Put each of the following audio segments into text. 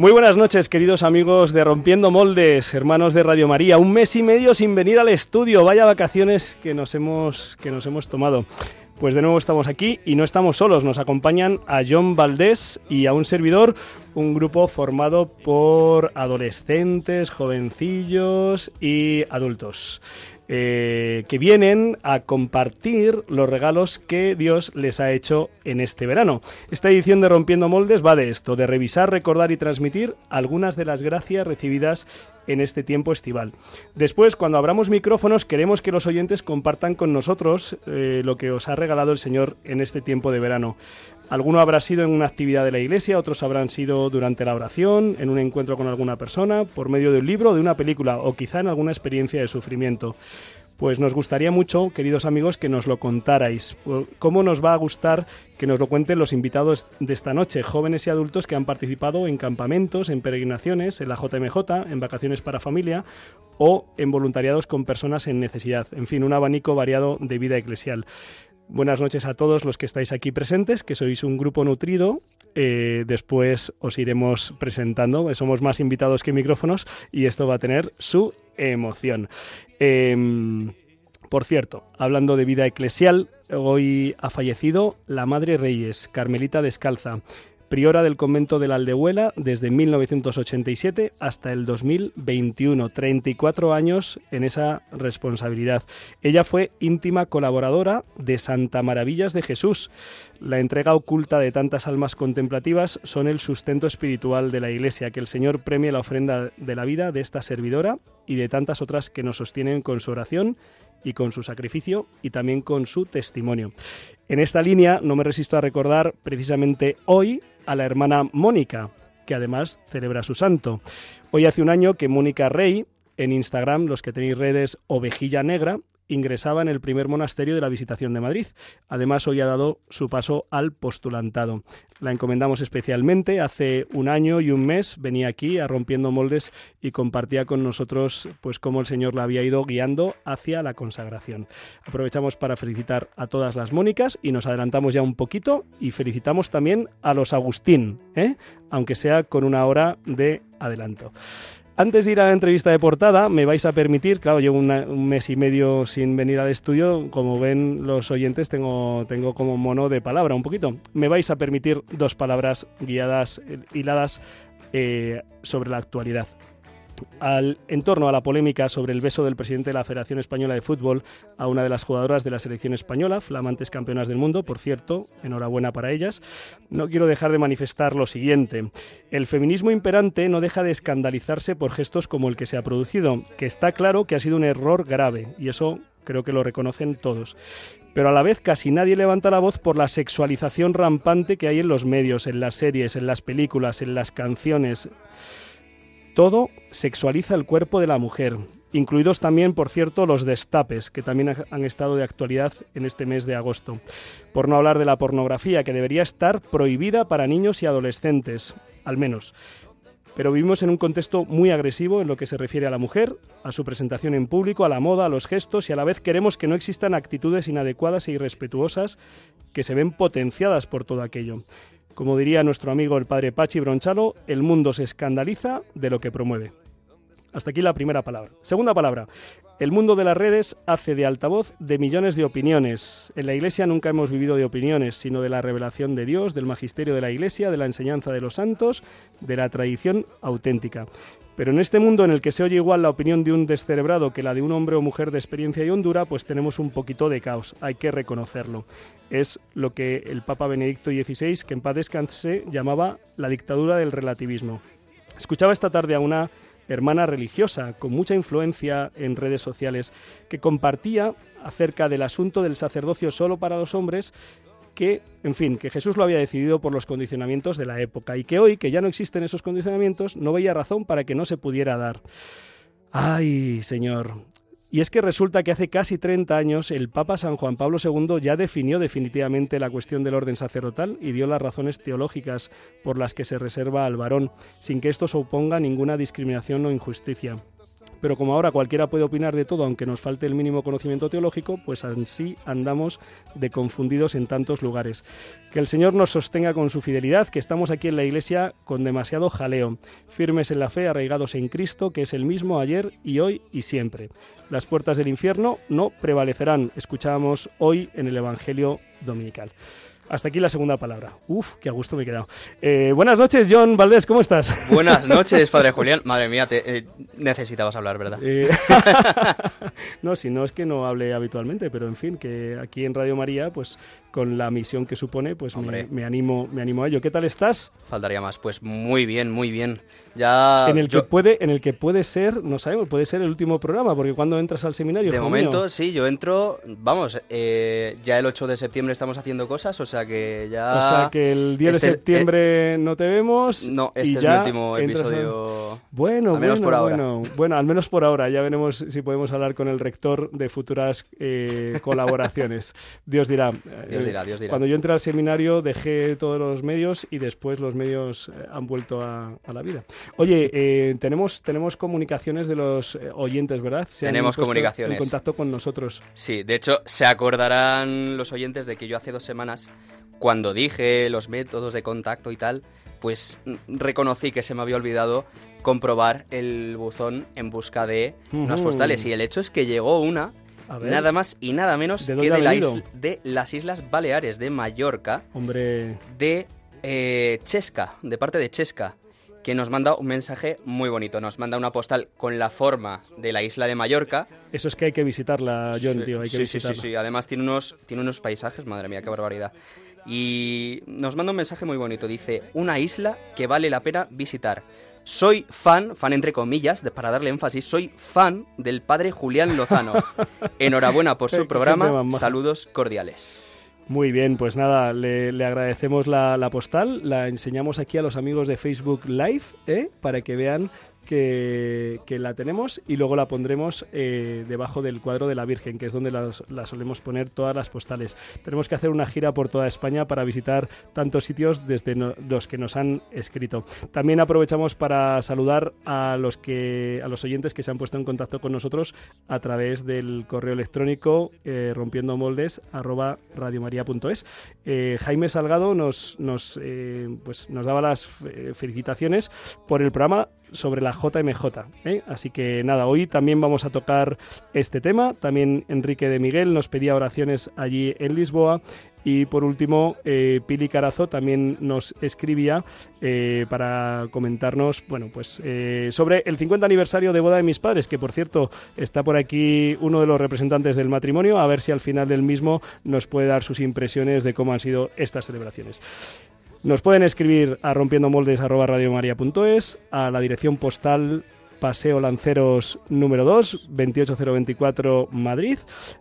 Muy buenas noches, queridos amigos de Rompiendo Moldes, hermanos de Radio María. Un mes y medio sin venir al estudio. Vaya vacaciones que nos hemos, que nos hemos tomado. Pues de nuevo estamos aquí y no estamos solos. Nos acompañan a John Valdés y a un servidor, un grupo formado por adolescentes, jovencillos y adultos. Eh, que vienen a compartir los regalos que Dios les ha hecho en este verano. Esta edición de Rompiendo Moldes va de esto, de revisar, recordar y transmitir algunas de las gracias recibidas en este tiempo estival. Después, cuando abramos micrófonos, queremos que los oyentes compartan con nosotros eh, lo que os ha regalado el Señor en este tiempo de verano. Alguno habrá sido en una actividad de la iglesia, otros habrán sido durante la oración, en un encuentro con alguna persona, por medio de un libro de una película, o quizá en alguna experiencia de sufrimiento. Pues nos gustaría mucho, queridos amigos, que nos lo contarais. ¿Cómo nos va a gustar que nos lo cuenten los invitados de esta noche, jóvenes y adultos que han participado en campamentos, en peregrinaciones, en la JMJ, en vacaciones para familia o en voluntariados con personas en necesidad? En fin, un abanico variado de vida eclesial. Buenas noches a todos los que estáis aquí presentes, que sois un grupo nutrido. Eh, después os iremos presentando. Somos más invitados que micrófonos y esto va a tener su emoción. Eh, por cierto, hablando de vida eclesial, hoy ha fallecido la Madre Reyes, Carmelita Descalza, priora del convento de la Aldehuela desde 1987 hasta el 2021, 34 años en esa responsabilidad. Ella fue íntima colaboradora de Santa Maravillas de Jesús. La entrega oculta de tantas almas contemplativas son el sustento espiritual de la Iglesia, que el Señor premie la ofrenda de la vida de esta servidora y de tantas otras que nos sostienen con su oración y con su sacrificio y también con su testimonio. En esta línea no me resisto a recordar precisamente hoy a la hermana Mónica, que además celebra su santo. Hoy hace un año que Mónica Rey, en Instagram, los que tenéis redes Ovejilla Negra, ingresaba en el primer monasterio de la Visitación de Madrid. Además, hoy ha dado su paso al postulantado. La encomendamos especialmente. Hace un año y un mes venía aquí a Rompiendo Moldes y compartía con nosotros pues cómo el Señor la había ido guiando hacia la consagración. Aprovechamos para felicitar a todas las Mónicas y nos adelantamos ya un poquito y felicitamos también a los Agustín, ¿eh? aunque sea con una hora de adelanto. Antes de ir a la entrevista de portada, me vais a permitir, claro, llevo un mes y medio sin venir al estudio, como ven los oyentes, tengo, tengo como mono de palabra un poquito. Me vais a permitir dos palabras guiadas, hiladas eh, sobre la actualidad. Al, en torno a la polémica sobre el beso del presidente de la Federación Española de Fútbol a una de las jugadoras de la selección española, flamantes campeonas del mundo, por cierto, enhorabuena para ellas, no quiero dejar de manifestar lo siguiente. El feminismo imperante no deja de escandalizarse por gestos como el que se ha producido, que está claro que ha sido un error grave, y eso creo que lo reconocen todos. Pero a la vez casi nadie levanta la voz por la sexualización rampante que hay en los medios, en las series, en las películas, en las canciones. Todo sexualiza el cuerpo de la mujer, incluidos también, por cierto, los destapes, que también han estado de actualidad en este mes de agosto. Por no hablar de la pornografía, que debería estar prohibida para niños y adolescentes, al menos. Pero vivimos en un contexto muy agresivo en lo que se refiere a la mujer, a su presentación en público, a la moda, a los gestos y a la vez queremos que no existan actitudes inadecuadas e irrespetuosas que se ven potenciadas por todo aquello. Como diría nuestro amigo el padre Pachi Bronchalo, el mundo se escandaliza de lo que promueve. Hasta aquí la primera palabra. Segunda palabra. El mundo de las redes hace de altavoz de millones de opiniones. En la Iglesia nunca hemos vivido de opiniones, sino de la revelación de Dios, del magisterio de la Iglesia, de la enseñanza de los santos, de la tradición auténtica. Pero en este mundo en el que se oye igual la opinión de un descerebrado que la de un hombre o mujer de experiencia y hondura, pues tenemos un poquito de caos, hay que reconocerlo. Es lo que el Papa Benedicto XVI, que en paz descanse, llamaba la dictadura del relativismo. Escuchaba esta tarde a una hermana religiosa con mucha influencia en redes sociales que compartía acerca del asunto del sacerdocio solo para los hombres que, en fin, que Jesús lo había decidido por los condicionamientos de la época y que hoy, que ya no existen esos condicionamientos, no veía razón para que no se pudiera dar. Ay, Señor, y es que resulta que hace casi 30 años el Papa San Juan Pablo II ya definió definitivamente la cuestión del orden sacerdotal y dio las razones teológicas por las que se reserva al varón, sin que esto suponga ninguna discriminación o injusticia. Pero como ahora cualquiera puede opinar de todo, aunque nos falte el mínimo conocimiento teológico, pues así andamos de confundidos en tantos lugares. Que el Señor nos sostenga con su fidelidad, que estamos aquí en la Iglesia con demasiado jaleo, firmes en la fe, arraigados en Cristo, que es el mismo ayer y hoy y siempre. Las puertas del infierno no prevalecerán, escuchábamos hoy en el Evangelio Dominical. Hasta aquí la segunda palabra. Uf, qué a gusto me he quedado. Eh, buenas noches, John Valdés, ¿cómo estás? Buenas noches, padre Julián. Madre mía, te, eh, necesitabas hablar, ¿verdad? Eh, no, si no es que no hable habitualmente, pero en fin, que aquí en Radio María, pues con la misión que supone, pues me, animo, me animo a ello. ¿Qué tal estás? Faltaría más. Pues muy bien, muy bien. Ya en el que puede, en el que puede ser, no sabemos, puede ser el último programa, porque cuando entras al seminario. De momento, sí, yo entro, vamos, eh, ya el 8 de septiembre estamos haciendo cosas, o sea que ya. O sea que el 10 de este septiembre no te vemos. No, este es el último episodio. Bueno, al menos bueno, por ahora. bueno, bueno, al menos por ahora. Ya veremos si podemos hablar con el rector de futuras eh, colaboraciones. Dios dirá. Cuando yo entré al seminario dejé todos los medios y después los medios eh, han vuelto a, la vida. Oye, eh, tenemos, tenemos comunicaciones de los eh, oyentes, ¿verdad? tenemos comunicaciones. En contacto con nosotros. Sí, de hecho, se acordarán los oyentes de que yo hace dos semanas, cuando dije los métodos de contacto y tal, pues mm, reconocí que se me había olvidado comprobar el buzón en busca de unas postales. Y el hecho es que llegó una Nada más y nada menos que de, de, las Islas Baleares, de Mallorca. Hombre. De eh, Chesca, de parte de Chesca, que nos manda un mensaje muy bonito. Nos manda una postal con la forma de la isla de Mallorca. Eso es que hay que visitarla, John, tío. Hay que sí, sí, sí, sí. Además tiene unos, tiene unos paisajes, madre mía, qué barbaridad. Y nos manda un mensaje muy bonito. Dice, una isla que vale la pena visitar soy fan, fan entre comillas, de, para darle énfasis, soy fan del padre Julián Lozano. Enhorabuena por su programa, saludos cordiales. Muy bien, pues nada, le, agradecemos la, la, postal, la enseñamos aquí a los amigos de Facebook Live, ¿eh? para que vean que, la tenemos y luego la pondremos eh, debajo del cuadro de la Virgen, que es donde la solemos poner todas las postales. Tenemos que hacer una gira por toda España para visitar tantos sitios desde los que nos han escrito. También aprovechamos para saludar a los que a los oyentes que se han puesto en contacto con nosotros a través del correo electrónico eh, rompiendo moldes arroba radiomaria.es. Eh, Jaime Salgado nos, nos, eh, pues nos daba las felicitaciones por el programa sobre la JMJ. ¿eh? Así que nada, hoy también vamos a tocar este tema. También Enrique de Miguel nos pedía oraciones allí en Lisboa. Y por último, eh, Pili Carazo también nos escribía eh, para comentarnos, bueno, pues sobre el 50 aniversario de boda de mis padres, que por cierto está por aquí uno de los representantes del matrimonio, a ver si al final del mismo nos puede dar sus impresiones de cómo han sido estas celebraciones. Nos pueden escribir a rompiendomoldes.es, a la dirección postal Paseo Lanceros número 2, 28024 Madrid,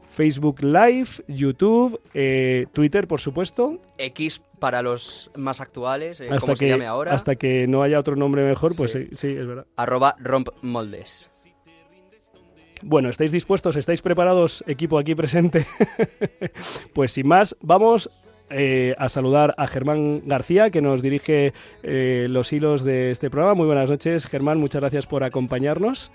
Facebook Live, YouTube, eh, Twitter, por supuesto. X para los más actuales, eh, hasta como que, se llame ahora. Hasta que no haya otro nombre mejor, pues sí, sí, es verdad. Arroba rompmoldes. Bueno, ¿estáis dispuestos? ¿Estáis preparados, equipo aquí presente? pues sin más, vamos eh, a saludar a Germán García, que nos dirige eh, los hilos de este programa. Muy buenas noches, Germán, muchas gracias por acompañarnos.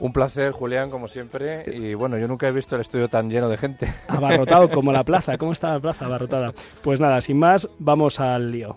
Un placer, Julián, como siempre. Y bueno, yo nunca he visto el estudio tan lleno de gente. Abarrotado como la plaza. ¿Cómo está la plaza abarrotada? Pues nada, sin más, vamos al lío.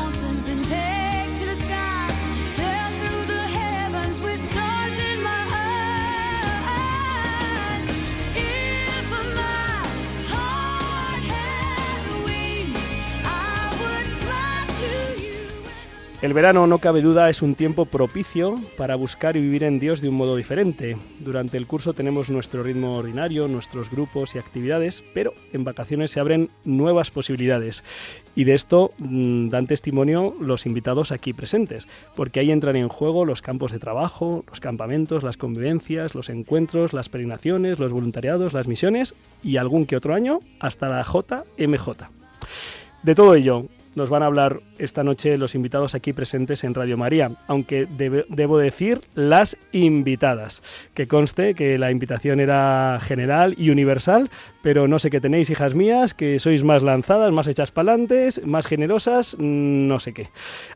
El verano, no cabe duda, es un tiempo propicio para buscar y vivir en Dios de un modo diferente. Durante el curso tenemos nuestro ritmo ordinario, nuestros grupos y actividades, pero en vacaciones se abren nuevas posibilidades. Y de esto mm, dan testimonio los invitados aquí presentes, porque ahí entran en juego los campos de trabajo, los campamentos, las convivencias, los encuentros, las peregrinaciones, los voluntariados, las misiones y algún que otro año hasta la JMJ. De todo ello nos van a hablar esta noche los invitados aquí presentes en Radio María, aunque debo decir las invitadas, que conste que la invitación era general y universal, pero no sé qué tenéis, hijas mías, que sois más lanzadas, más hechas pa'lantes, más generosas, mm, no sé qué.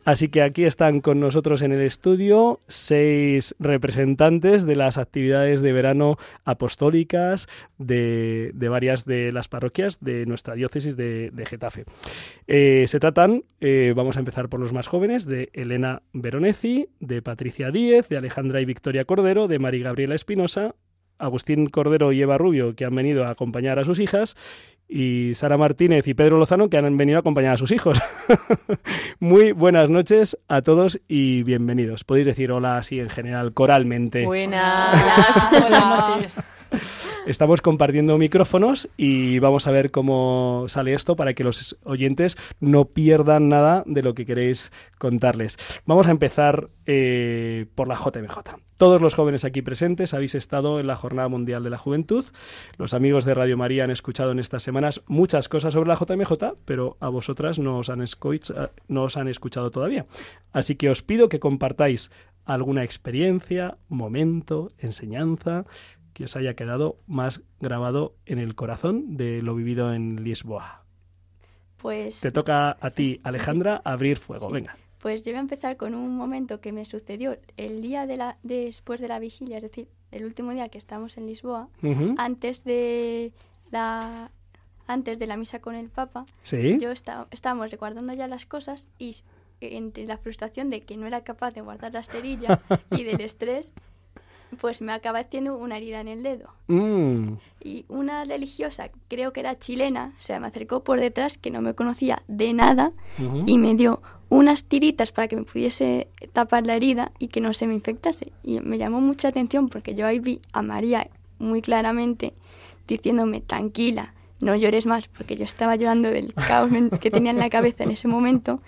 Así que aquí están con nosotros en el estudio seis representantes de las actividades de verano apostólicas de, varias de las parroquias de nuestra diócesis de, de Getafe. Eh, se tratan, eh, vamos a empezar por los más jóvenes, de Elena Veronesi, de Patricia Díez, de Alejandra y Victoria Cordero, de María Gabriela Espinosa, Agustín Cordero y Eva Rubio, que han venido a acompañar a sus hijas, y Sara Martínez y Pedro Lozano, que han venido a acompañar a sus hijos. Muy buenas noches a todos y bienvenidos. Podéis decir hola así en general, coralmente. Buenas, buenas noches. Estamos compartiendo micrófonos y vamos a ver cómo sale esto para que los oyentes no pierdan nada de lo que queréis contarles. Vamos a empezar eh, por la JMJ. Todos los jóvenes aquí presentes habéis estado en la Jornada Mundial de la Juventud. Los amigos de Radio María han escuchado en estas semanas muchas cosas sobre la JMJ, pero a vosotras no os han, no os han escuchado todavía. Así que os pido que compartáis alguna experiencia, momento, enseñanza que os haya quedado más grabado en el corazón de lo vivido en Lisboa. Pues, Te toca a ti, Alejandra, abrir fuego. Sí. Venga. Pues yo voy a empezar con un momento que me sucedió el día de la, después de la vigilia, es decir, el último día que estamos en Lisboa, antes de la antes de la misa con el Papa, Sí. yo estábamos recordando ya las cosas y entre la frustración de que no era capaz de guardar la esterilla y del estrés, pues me acaba haciendo una herida en el dedo. Mm. Y una religiosa, creo que era chilena, se me acercó por detrás, que no me conocía de nada, y me dio unas tiritas para que me pudiese tapar la herida y que no se me infectase. Y me llamó mucha atención porque yo ahí vi a María muy claramente diciéndome, tranquila, no llores más, porque yo estaba llorando del caos que tenía en la cabeza en ese momento.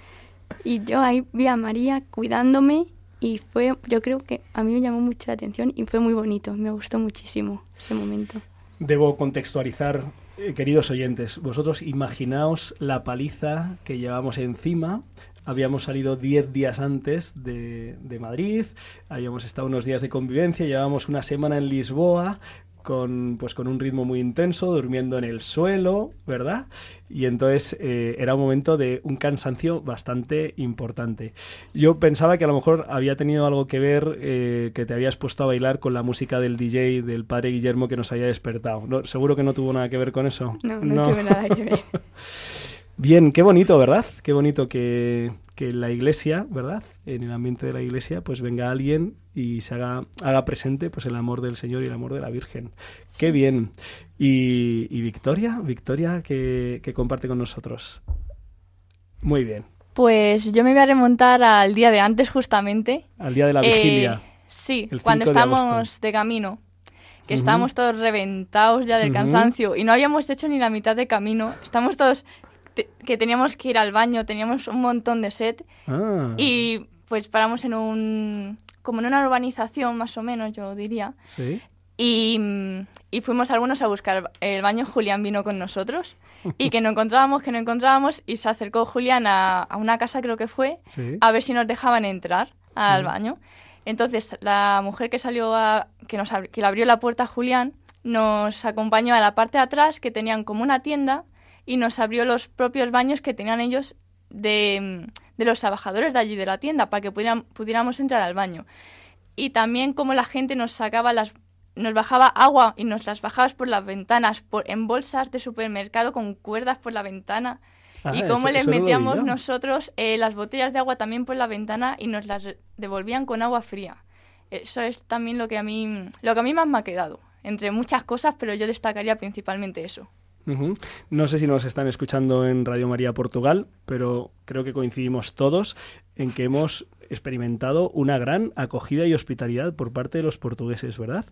Y yo ahí vi a María cuidándome y fue, yo creo que a mí me llamó mucho la atención y fue muy bonito, me gustó muchísimo ese momento. Debo contextualizar, eh, queridos oyentes. Vosotros imaginaos la paliza que llevamos encima. Habíamos salido 10 días antes de, de Madrid, habíamos estado unos días de convivencia, llevábamos una semana en Lisboa con, pues, con un ritmo muy intenso, durmiendo en el suelo, ¿verdad? Y entonces eh, era un momento de un cansancio bastante importante. Yo pensaba que a lo mejor había tenido algo que ver eh, que te habías puesto a bailar con la música del DJ del padre Guillermo que nos había despertado. No, seguro que no tuvo nada que ver con eso. No, no, tuve nada que ver. Bien, qué bonito, ¿verdad? Qué bonito que, que en la iglesia, ¿verdad? En el ambiente de la iglesia, pues venga alguien y se haga, haga presente pues el amor del Señor y el amor de la Virgen. Qué bien. Y, y Victoria, Victoria, que, que comparte con nosotros. Muy bien. Pues yo me voy a remontar al día de antes justamente. Al día de la Eh, vigilia. sí, el cuando 5 de estábamos de, camino. Que estábamos todos reventados ya del cansancio y no habíamos hecho ni la mitad de camino. Estamos todos te- que teníamos que ir al baño, teníamos un montón de sed Ah, y pues paramos en un como en una urbanización más o menos, yo diría. sí. Y, mm, y fuimos algunos a buscar el baño. Julián vino con nosotros. y que no encontrábamos, que no encontrábamos, y se acercó Julián a, a una casa, creo que fue, Sí. a ver si nos dejaban entrar al baño. Entonces, la mujer que salió a, que nos que le abrió la puerta a Julián nos acompañó a la parte de atrás, que tenían como una tienda, y nos abrió los propios baños que tenían ellos de, de los trabajadores de allí de la tienda, para que pudieran- pudiéramos entrar al baño. Y también como la gente nos sacaba las nos bajaba agua y nos las bajabas por las ventanas, por, en bolsas de supermercado con cuerdas por la ventana. Ah, y cómo eso- les eso metíamos nosotros eh, las botellas de agua también por la ventana y nos las devolvían con agua fría. Eso es también lo que a mí, lo que a mí más me ha quedado, entre muchas cosas, pero yo destacaría principalmente eso. No sé si nos están escuchando en Radio María Portugal, pero creo que coincidimos todos en que hemos experimentado una gran acogida y hospitalidad por parte de los portugueses, ¿verdad?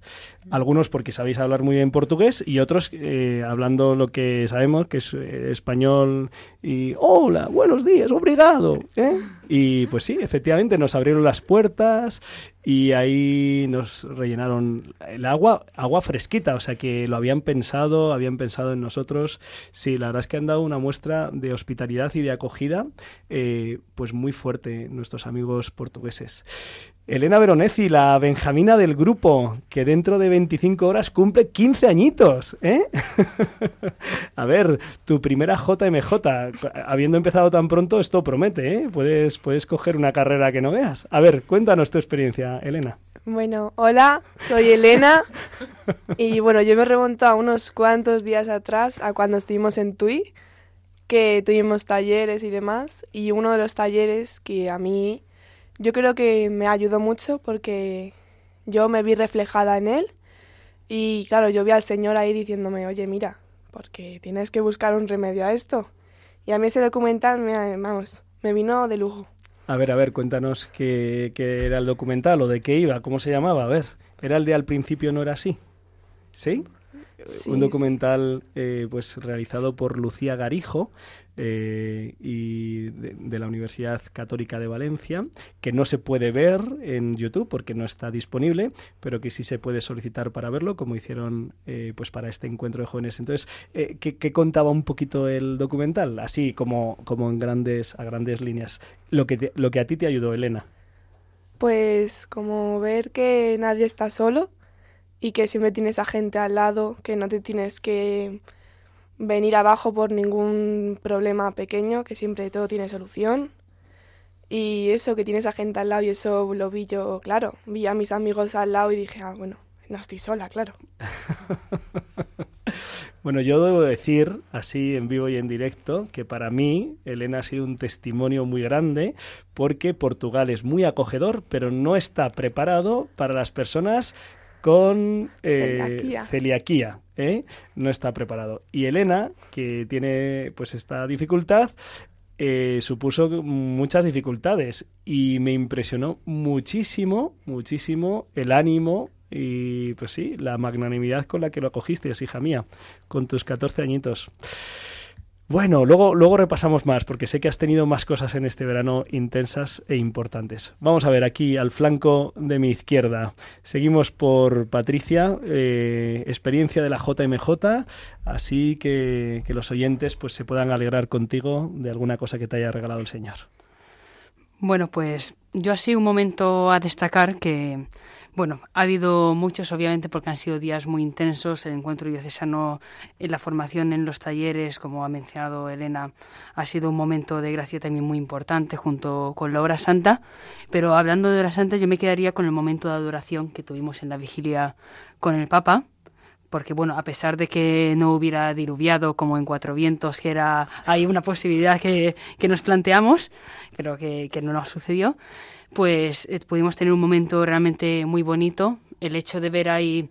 Algunos porque sabéis hablar muy bien portugués y otros eh, hablando lo que sabemos, que es eh, español y hola, buenos días, obrigado. ¿eh? Y pues sí, efectivamente nos abrieron las puertas y ahí nos rellenaron el agua, agua fresquita, o sea que lo habían pensado, habían pensado en nosotros. Sí, la verdad es que han dado una muestra de hospitalidad y de acogida, eh, pues muy fuerte nuestros amigos portugueses. Elena Veronesi, la Benjamina del grupo, que dentro de 25 horas cumple 15 añitos, ¿eh? A ver, tu primera JMJ, habiendo empezado tan pronto, esto promete, ¿eh? Puedes, puedes coger una carrera que no veas. A ver, cuéntanos tu experiencia, Elena. Bueno, hola, soy Elena y bueno, yo me remonto a unos cuantos días atrás, a cuando estuvimos en TUI, que tuvimos talleres y demás, y uno de los talleres que a mí yo creo que me ayudó mucho porque yo me vi reflejada en él y claro, yo vi al Señor ahí diciéndome, oye, mira, porque tienes que buscar un remedio a esto. Y a mí ese documental, me, vamos, me vino de lujo. A ver, a ver, cuéntanos qué, qué era el documental o de qué iba, cómo se llamaba. A ver, ¿era el de al principio no era así? ¿Sí? Sí, un documental eh, pues realizado por Lucía Garijo eh, y de, de la Universidad Católica de Valencia que no se puede ver en YouTube porque no está disponible pero que sí se puede solicitar para verlo como hicieron eh, pues para este encuentro de jóvenes. Entonces eh, ¿qué, qué contaba un poquito el documental así como como en grandes a grandes líneas. Lo que te- lo que a ti te ayudó Elena. Pues como ver que nadie está solo y que siempre tienes a gente al lado, que no te tienes que venir abajo por ningún problema pequeño, que siempre todo tiene solución. Y eso, que tienes a gente al lado y eso lo vi yo, claro. Vi a mis amigos al lado y dije, ah, bueno, no estoy sola, claro. Bueno, yo debo decir, así en vivo y en directo, que para mí Elena ha sido un testimonio muy grande porque Portugal es muy acogedor, pero no está preparado para las personas con eh, Celiaquía. celiaquía, ¿eh? No está preparado. Y Elena, que tiene pues esta dificultad, eh, supuso muchas dificultades y me impresionó muchísimo, muchísimo el ánimo y pues sí, la magnanimidad con la que lo acogiste, hija mía, con tus 14 añitos. Bueno, luego, luego repasamos más, porque sé que has tenido más cosas en este verano intensas e importantes. Vamos a ver aquí al flanco de mi izquierda. Seguimos por Patricia, eh, experiencia de la JMJ, así que, que los oyentes pues se puedan alegrar contigo de alguna cosa que te haya regalado el Señor. Bueno, pues yo así un momento a destacar que, bueno, ha habido muchos obviamente porque han sido días muy intensos, el encuentro diocesano, la formación en los talleres, como ha mencionado Elena, ha sido un momento de gracia también muy importante junto con la hora santa, pero hablando de hora santa yo me quedaría con el momento de adoración que tuvimos en la vigilia con el Papa, porque bueno, a pesar de que no hubiera diluviado como en Cuatro Vientos, que era hay una posibilidad que, que nos planteamos, pero que, que no nos sucedió, pues eh, pudimos tener un momento realmente muy bonito. El hecho de ver ahí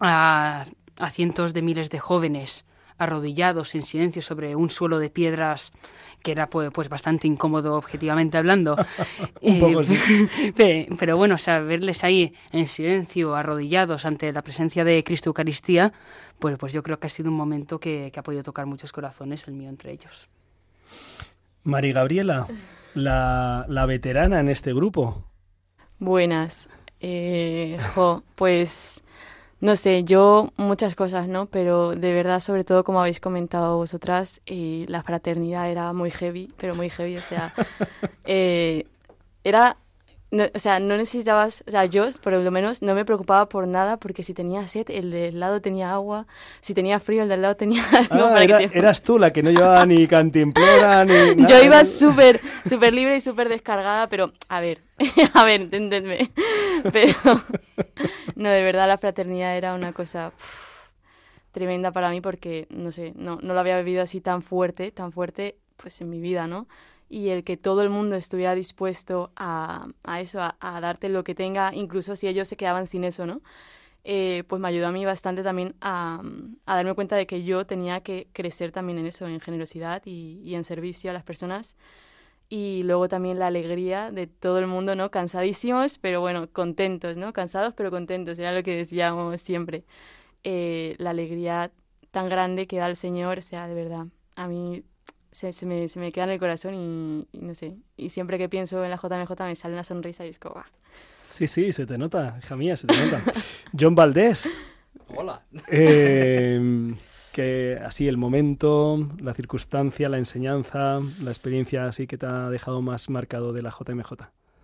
a, a cientos de miles de jóvenes arrodillados en silencio sobre un suelo de piedras que era pues, pues bastante incómodo objetivamente hablando. Un poco, Eh, sí. pe- pero, bueno, o sea, verles ahí en silencio, arrodillados ante la presencia de Cristo Eucaristía, pues, pues yo creo que ha sido un momento que, que ha podido tocar muchos corazones, el mío entre ellos. Mari Gabriela, la, la veterana en este grupo. Buenas. Eh, jo, pues no sé, yo muchas cosas, ¿no? Pero de verdad, sobre todo, como habéis comentado vosotras, eh, la fraternidad era muy heavy, pero muy heavy, o sea, eh, era no, o sea, no necesitabas, o sea, yo por lo menos no me preocupaba por nada porque si tenía sed, el del lado tenía agua, si tenía frío, el del lado tenía algo Ah, para era- te- eras tú la que no llevaba ni cantimplora ni nada. Yo iba súper, súper libre y súper descargada, pero a ver, a ver, entendedme. Pero no, de verdad la fraternidad era una cosa uf, tremenda para mí porque, no sé, no, no lo había vivido así tan fuerte, tan fuerte, pues en mi vida, ¿no? Y el que todo el mundo estuviera dispuesto a, a eso, a, darte lo que tenga, incluso si ellos se quedaban sin eso, ¿no? Eh, pues me ayudó a mí bastante también a, a darme cuenta de que yo tenía que crecer también en eso, en generosidad y, en servicio a las personas. Y luego también la alegría de todo el mundo, ¿no? Cansadísimos, pero bueno, contentos, ¿no? Cansados, pero contentos, era lo que decíamos siempre. Eh, la alegría tan grande que da el Señor, sea, de verdad, a mí se, se me, se me queda en el corazón y, y no sé, y siempre que pienso en la JMJ me sale una sonrisa y es como, "Ah". Sí, sí, se te nota, hija mía, se te nota. John Valdés. Hola. Eh, que así el momento, la circunstancia, la enseñanza, la experiencia así que te ha dejado más marcado de la JMJ.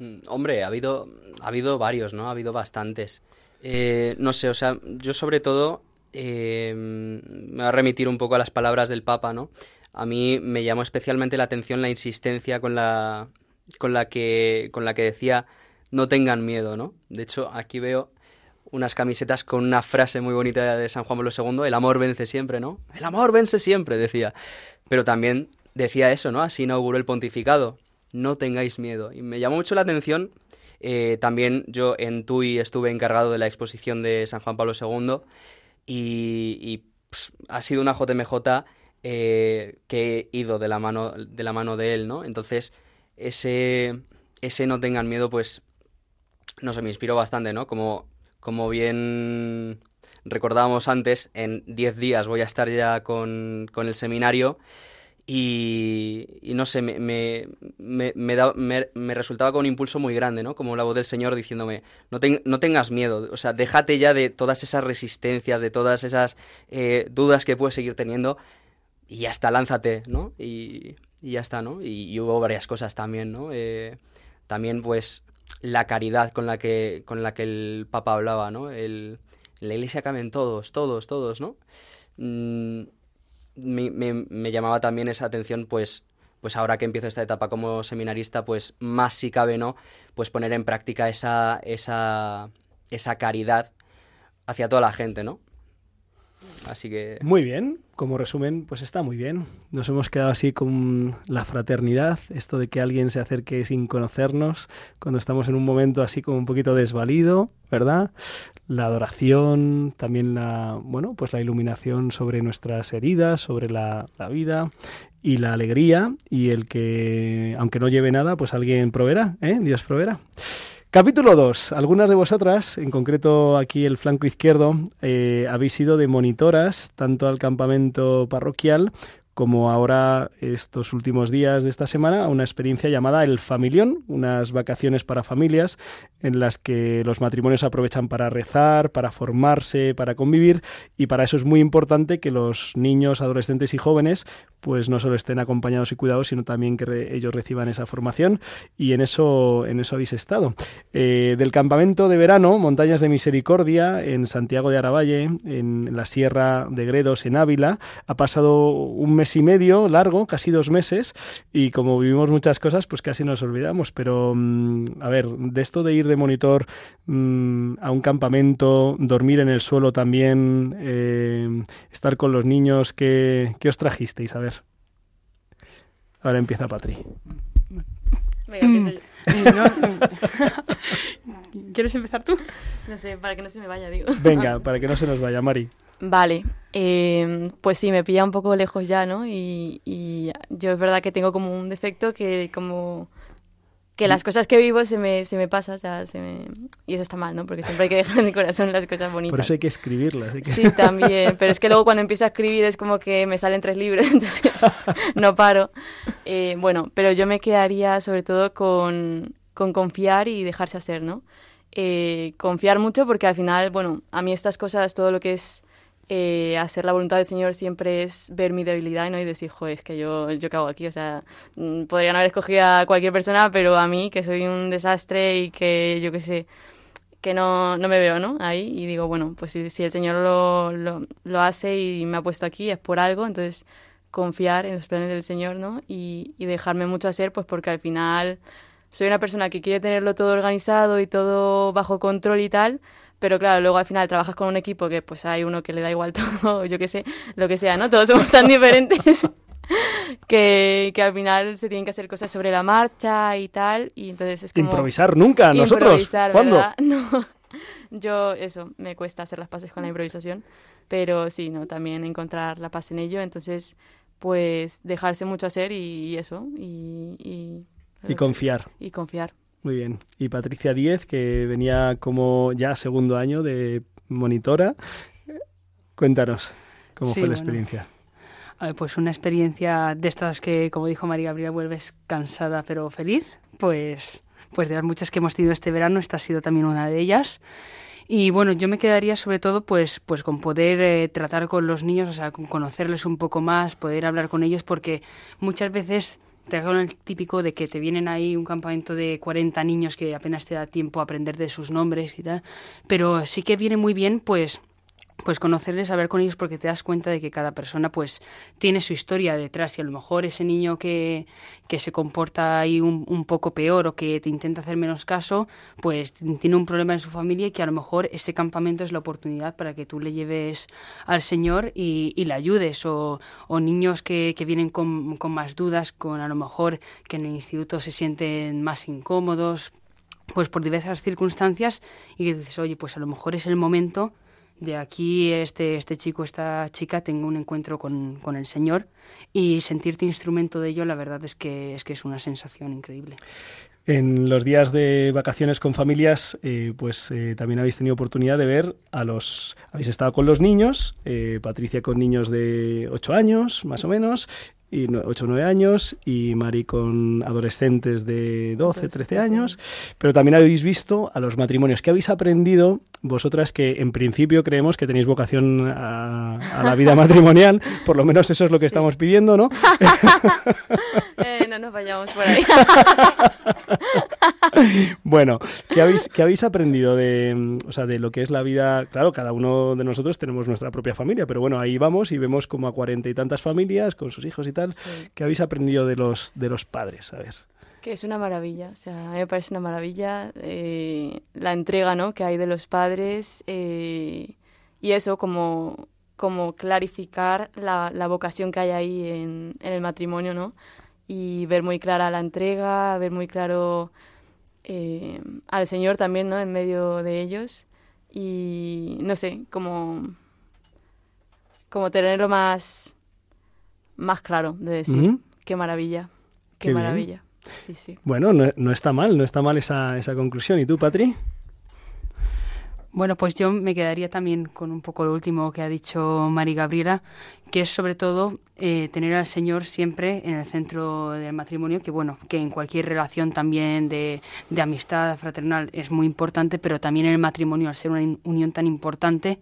Mm, Hombre, ha habido, ha habido varios, ¿no? Ha habido bastantes. Eh, no sé, o sea, yo sobre todo eh, me voy a remitir un poco a las palabras del Papa, ¿no? A mí me llamó especialmente la atención la insistencia con la, con la que, con la que decía no tengan miedo, ¿no? De hecho, aquí veo unas camisetas con una frase muy bonita de San Juan Pablo II, el amor vence siempre, ¿no? El amor vence siempre, decía. Pero también decía eso, ¿no? Así inauguró el pontificado. No tengáis miedo. Y me llamó mucho la atención. eh, también yo en TUI estuve encargado de la exposición de San Juan Pablo II y, y, ha sido una JMJ eh, que he ido de la mano de la mano de él, ¿no? Entonces ese ese no tengan miedo, pues no sé, me inspiró bastante, ¿no? Como como bien recordábamos antes, en 10 días voy a estar ya con, con el seminario y, no sé, me, me, me, me resultaba con un impulso muy grande, ¿no? Como la voz del Señor diciéndome, no, ten- no tengas miedo, o sea, déjate ya de todas esas resistencias, de todas esas eh, dudas que puedes seguir teniendo y ya está, lánzate, ¿no? Y, y ya está, ¿no? Y, y hubo varias cosas también, ¿no? Eh, también, pues, la caridad con la que, con la que el Papa hablaba, ¿no? El, en la iglesia caben todos, todos, todos, ¿no? Mm, me, me- me llamaba también esa atención, pues, pues ahora que empiezo esta etapa como seminarista, pues más si cabe, ¿no? Pues poner en práctica esa, esa, esa caridad hacia toda la gente, ¿no? Muy bien, como resumen, pues está muy bien. Nos hemos quedado así con la fraternidad, esto de que alguien se acerque sin conocernos, cuando estamos en un momento así como un poquito desvalido, ¿verdad? La adoración, también la, bueno, pues la iluminación sobre nuestras heridas, sobre la, la vida y la alegría y el que, aunque no lleve nada, pues alguien proveerá, ¿eh? Dios proveerá. Capítulo 2. Algunas de vosotras, en concreto aquí el flanco izquierdo, eh, habéis ido de monitoras tanto al campamento parroquial como ahora estos últimos días de esta semana una experiencia llamada El Familión, unas vacaciones para familias en las que los matrimonios aprovechan para rezar, para formarse, para convivir y para eso es muy importante que los niños, adolescentes y jóvenes pues no solo estén acompañados y cuidados, sino también que re- ellos reciban esa formación y en eso, en eso habéis estado. Eh, del campamento de verano, Montañas de Misericordia, en Santiago de Aravalle, en la Sierra de Gredos, en Ávila, ha pasado un mes y medio largo, casi dos meses, y como vivimos muchas cosas, pues casi nos olvidamos. Pero, mm, a ver, de esto de ir de monitor mm, a un campamento, dormir en el suelo también, eh, estar con los niños, ¿qué, qué os trajisteis? A ver. Ahora empieza Patri. Venga, yo. ¿Quieres empezar tú? No sé, para que no se me vaya, digo. Venga, para que no se nos vaya, Mari. Vale, eh, pues sí, me pilla un poco lejos ya, ¿no? Y, y yo es verdad que tengo como un defecto que como que las cosas que vivo se me, se me pasa, o sea, se me... y eso está mal, ¿no? Porque siempre hay que dejar en el corazón las cosas bonitas. Por eso hay que escribirlas. hay que- Sí, también, pero es que luego cuando empiezo a escribir es como que me salen tres libros, entonces no paro. Eh, bueno, pero yo me quedaría sobre todo con, con confiar y dejarse hacer, ¿no? eh, confiar mucho porque al final, bueno, a mí estas cosas, todo lo que es eh, hacer la voluntad del Señor siempre es ver mi debilidad ¿no? y decir, joder, es que yo, yo qué hago aquí. O sea, mm, podrían haber escogido a cualquier persona, pero a mí, que soy un desastre y que yo qué sé, que no, no me veo ¿no? ahí y digo, bueno, pues si, el Señor lo, lo, lo hace y me ha puesto aquí es por algo, entonces confiar en los planes del Señor ¿no? y, y dejarme mucho hacer, pues porque al final soy una persona que quiere tenerlo todo organizado y todo bajo control y tal, pero claro, luego al final trabajas con un equipo que pues hay uno que le da igual todo, yo qué sé, lo que sea, ¿no? Todos somos tan diferentes que, que al final se tienen que hacer cosas sobre la marcha y tal, y entonces es como... Improvisar nunca, nosotros. Improvisar, ¿Cuándo? ¿verdad? No. Yo, eso, me cuesta hacer las paces con la improvisación, pero sí, ¿no? También encontrar la paz en ello, entonces, pues dejarse mucho hacer y, y eso, y... y Y confiar. Y confiar. Muy bien. Y Patricia Díez, que venía como ya segundo año de monitora. Cuéntanos, ¿cómo Sí, fue la bueno. experiencia? A ver, pues una experiencia de estas que, como dijo María Gabriela, vuelves cansada pero feliz. Pues, pues de las muchas que hemos tenido este verano, esta ha sido también una de ellas. Y bueno, yo me quedaría sobre todo pues, pues con poder eh, tratar con los niños, o sea, con conocerles un poco más, poder hablar con ellos, porque muchas veces te hago el típico de que te vienen ahí un campamento de 40 niños que apenas te da tiempo a aprender de sus nombres y tal, pero sí que viene muy bien pues pues conocerles, hablar con ellos porque te das cuenta de que cada persona pues tiene su historia detrás y a lo mejor ese niño que, que se comporta ahí un, poco peor o que te intenta hacer menos caso, pues tiene un problema en su familia y que a lo mejor ese campamento es la oportunidad para que tú le lleves al Señor y, y le ayudes. O, o niños que, que vienen con, con más dudas, con a lo mejor que en el instituto se sienten más incómodos, pues por diversas circunstancias y que dices, oye, pues a lo mejor es el momento de aquí este, este chico, esta chica tenga un encuentro con, con el Señor y sentirte instrumento de ello, la verdad es que es, que es una sensación increíble. En los días de vacaciones con familias, eh, pues eh, también habéis tenido oportunidad de ver a los... Habéis estado con los niños, eh, Patricia con niños de 8 años, más o menos, y 8 o 9 años, y Mari con adolescentes de 12, 13 años, pero también habéis visto a los matrimonios. ¿Qué habéis aprendido vosotras que en principio creemos que tenéis vocación a, a la vida matrimonial? Por lo menos eso es lo que estamos pidiendo, ¿no? Eh, no nos vayamos por ahí. bueno, ¿qué habéis, qué habéis aprendido de, o sea, de lo que es la vida? Claro, cada uno de nosotros tenemos nuestra propia familia, pero bueno, ahí vamos y vemos como a cuarenta y tantas familias con sus hijos y tal. ¿Qué habéis aprendido de los, de los padres? A ver. Que es una maravilla, o sea, a mí me parece una maravilla eh, la entrega ¿no? que hay de los padres eh, y eso como, como clarificar la, la vocación que hay ahí en, en el matrimonio, ¿no? Y ver muy clara la entrega, ver muy claro eh, al Señor también, ¿no? En medio de ellos y no sé, como, como tenerlo más, más claro de decir, qué maravilla, qué, Qué bien. maravilla. Sí, sí. Bueno, no, no está mal, no está mal esa, esa conclusión. ¿Y tú, Patri? Bueno, pues yo me quedaría también con un poco lo último que ha dicho Mari Gabriela, que es sobre todo eh, tener al Señor siempre en el centro del matrimonio, que bueno, que en cualquier relación también de, de amistad fraternal es muy importante, pero también en el matrimonio, al ser una unión tan importante,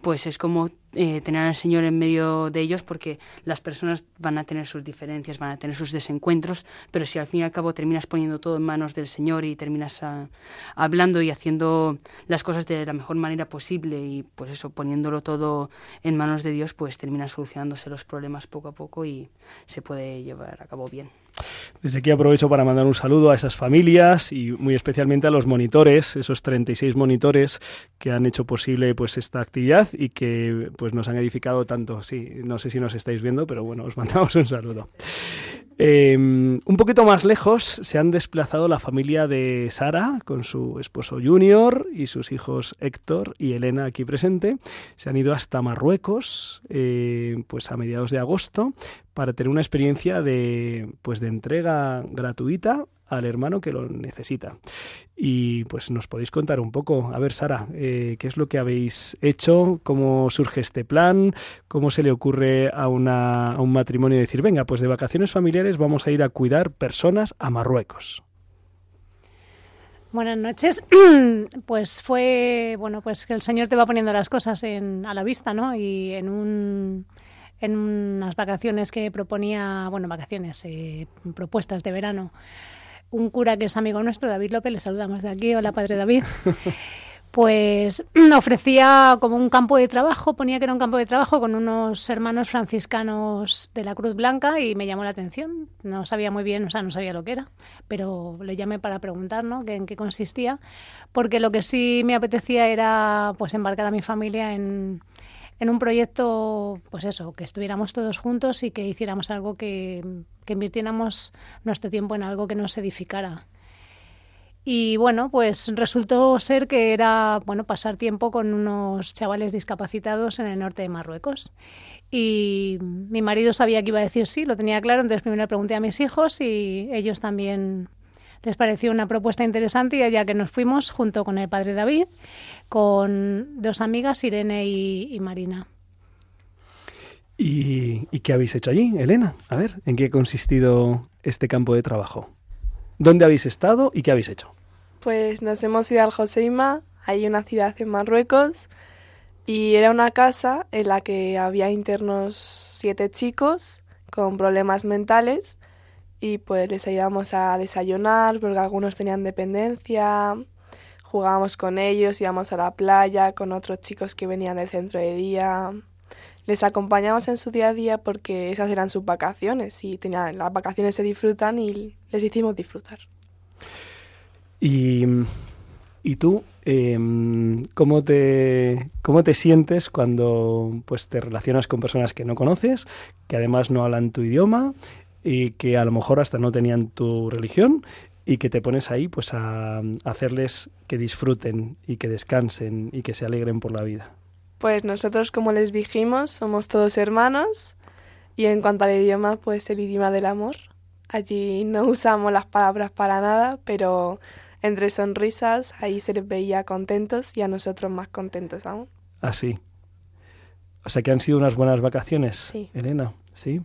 pues es como eh, tener al Señor en medio de ellos, porque las personas van a tener sus diferencias, van a tener sus desencuentros, pero si al fin y al cabo terminas poniendo todo en manos del Señor y terminas ah, hablando y haciendo las cosas de la mejor manera posible y pues eso, poniéndolo todo en manos de Dios, pues terminan solucionándose los problemas poco a poco y se puede llevar a cabo bien. Desde aquí aprovecho para mandar un saludo a esas familias y muy especialmente a los monitores, esos 36 monitores que han hecho posible pues esta actividad y que pues nos han edificado tanto. Sí, no sé si nos estáis viendo, pero bueno, os mandamos un saludo. Eh, un poquito más lejos se han desplazado la familia de Sara con su esposo Junior y sus hijos Héctor y Elena aquí presente. Se han ido hasta Marruecos eh, pues a mediados de agosto para tener una experiencia de pues de entrega gratuita al hermano que lo necesita. Y pues nos podéis contar un poco. A ver, Sara, eh, ¿qué es lo que habéis hecho? ¿Cómo surge este plan? ¿Cómo se le ocurre a, una, a un matrimonio decir, venga, pues de vacaciones familiares vamos a ir a cuidar personas a Marruecos? Buenas noches. Pues fue, bueno, pues que el Señor te va poniendo las cosas en, a la vista, ¿no? Y en un en unas vacaciones que proponía, bueno, vacaciones, eh, propuestas de verano, un cura que es amigo nuestro, David López, le saludamos de aquí, hola padre David, pues ofrecía como un campo de trabajo, ponía que era un campo de trabajo con unos hermanos franciscanos de la Cruz Blanca y me llamó la atención. No sabía muy bien, o sea, no sabía lo que era, pero le llamé para preguntar, ¿no? en qué consistía, porque lo que sí me apetecía era pues embarcar a mi familia en, en un proyecto, pues eso, que estuviéramos todos juntos y que hiciéramos algo que, que invirtiéramos nuestro tiempo en algo que nos edificara. Y bueno, pues resultó ser que era bueno pasar tiempo con unos chavales discapacitados en el norte de Marruecos. Y mi marido sabía que iba a decir sí, lo tenía claro, entonces primero le pregunté a mis hijos y ellos también les pareció una propuesta interesante y allá que nos fuimos junto con el padre David, con dos amigas, Irene y, y Marina. ¿Y, ¿Y qué habéis hecho allí, Elena? A ver, ¿en qué ha consistido este campo de trabajo? ¿Dónde habéis estado y qué habéis hecho? Pues nos hemos ido al Joseima, hay una ciudad en Marruecos, y era una casa en la que había internos siete chicos con problemas mentales y pues les ayudábamos a desayunar porque algunos tenían dependencia, jugábamos con ellos, íbamos a la playa con otros chicos que venían del centro de día. Les acompañamos en su día a día porque esas eran sus vacaciones y tenían, las vacaciones se disfrutan y les hicimos disfrutar. Y, y tú, eh, ¿cómo, te, ¿cómo te sientes cuando pues, te relacionas con personas que no conoces, que además no hablan tu idioma y que a lo mejor hasta no tenían tu religión y que te pones ahí pues a, a hacerles que disfruten y que descansen y que se alegren por la vida? Pues nosotros, como les dijimos, somos todos hermanos y en cuanto al idioma, pues el idioma del amor. Allí no usamos las palabras para nada, pero entre sonrisas ahí se les veía contentos y a nosotros más contentos aún. Así. O sea que han sido unas buenas vacaciones, Sí. Elena. Sí.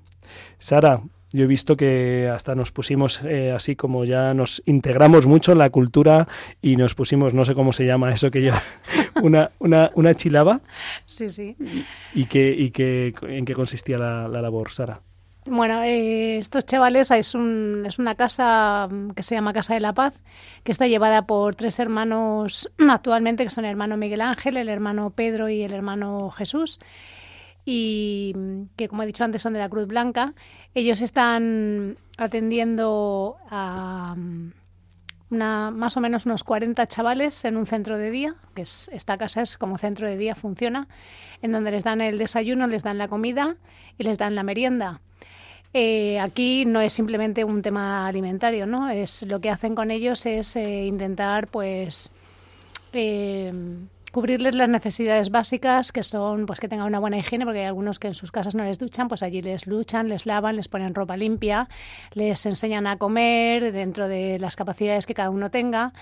Sara, yo he visto que hasta nos pusimos eh, así como ya nos integramos mucho en la cultura y nos pusimos, no sé cómo se llama eso que yo, una, una, una chilaba. Sí, sí. ¿Y, que, y que, en qué consistía la, la labor, Sara? Bueno, eh, estos chavales es, un, es una casa mm, que se llama Casa de la Paz, que está llevada por tres hermanos actualmente, que son el hermano Miguel Ángel, el hermano Pedro y el hermano Jesús, y mm, que como he dicho antes son de la Cruz Blanca. Ellos están atendiendo a mm, una, más o menos unos 40 chavales en un centro de día, que es, esta casa es como centro de día, funciona, en donde les dan el desayuno, les dan la comida y les dan la merienda. Eh, aquí no es simplemente un tema alimentario, ¿no? Es lo que hacen con ellos es eh, intentar, pues, eh, cubrirles las necesidades básicas, que son, pues, que tengan una buena higiene, porque hay algunos que en sus casas no les duchan, pues allí les luchan, les lavan, les ponen ropa limpia, les enseñan a comer dentro de las capacidades que cada uno tenga.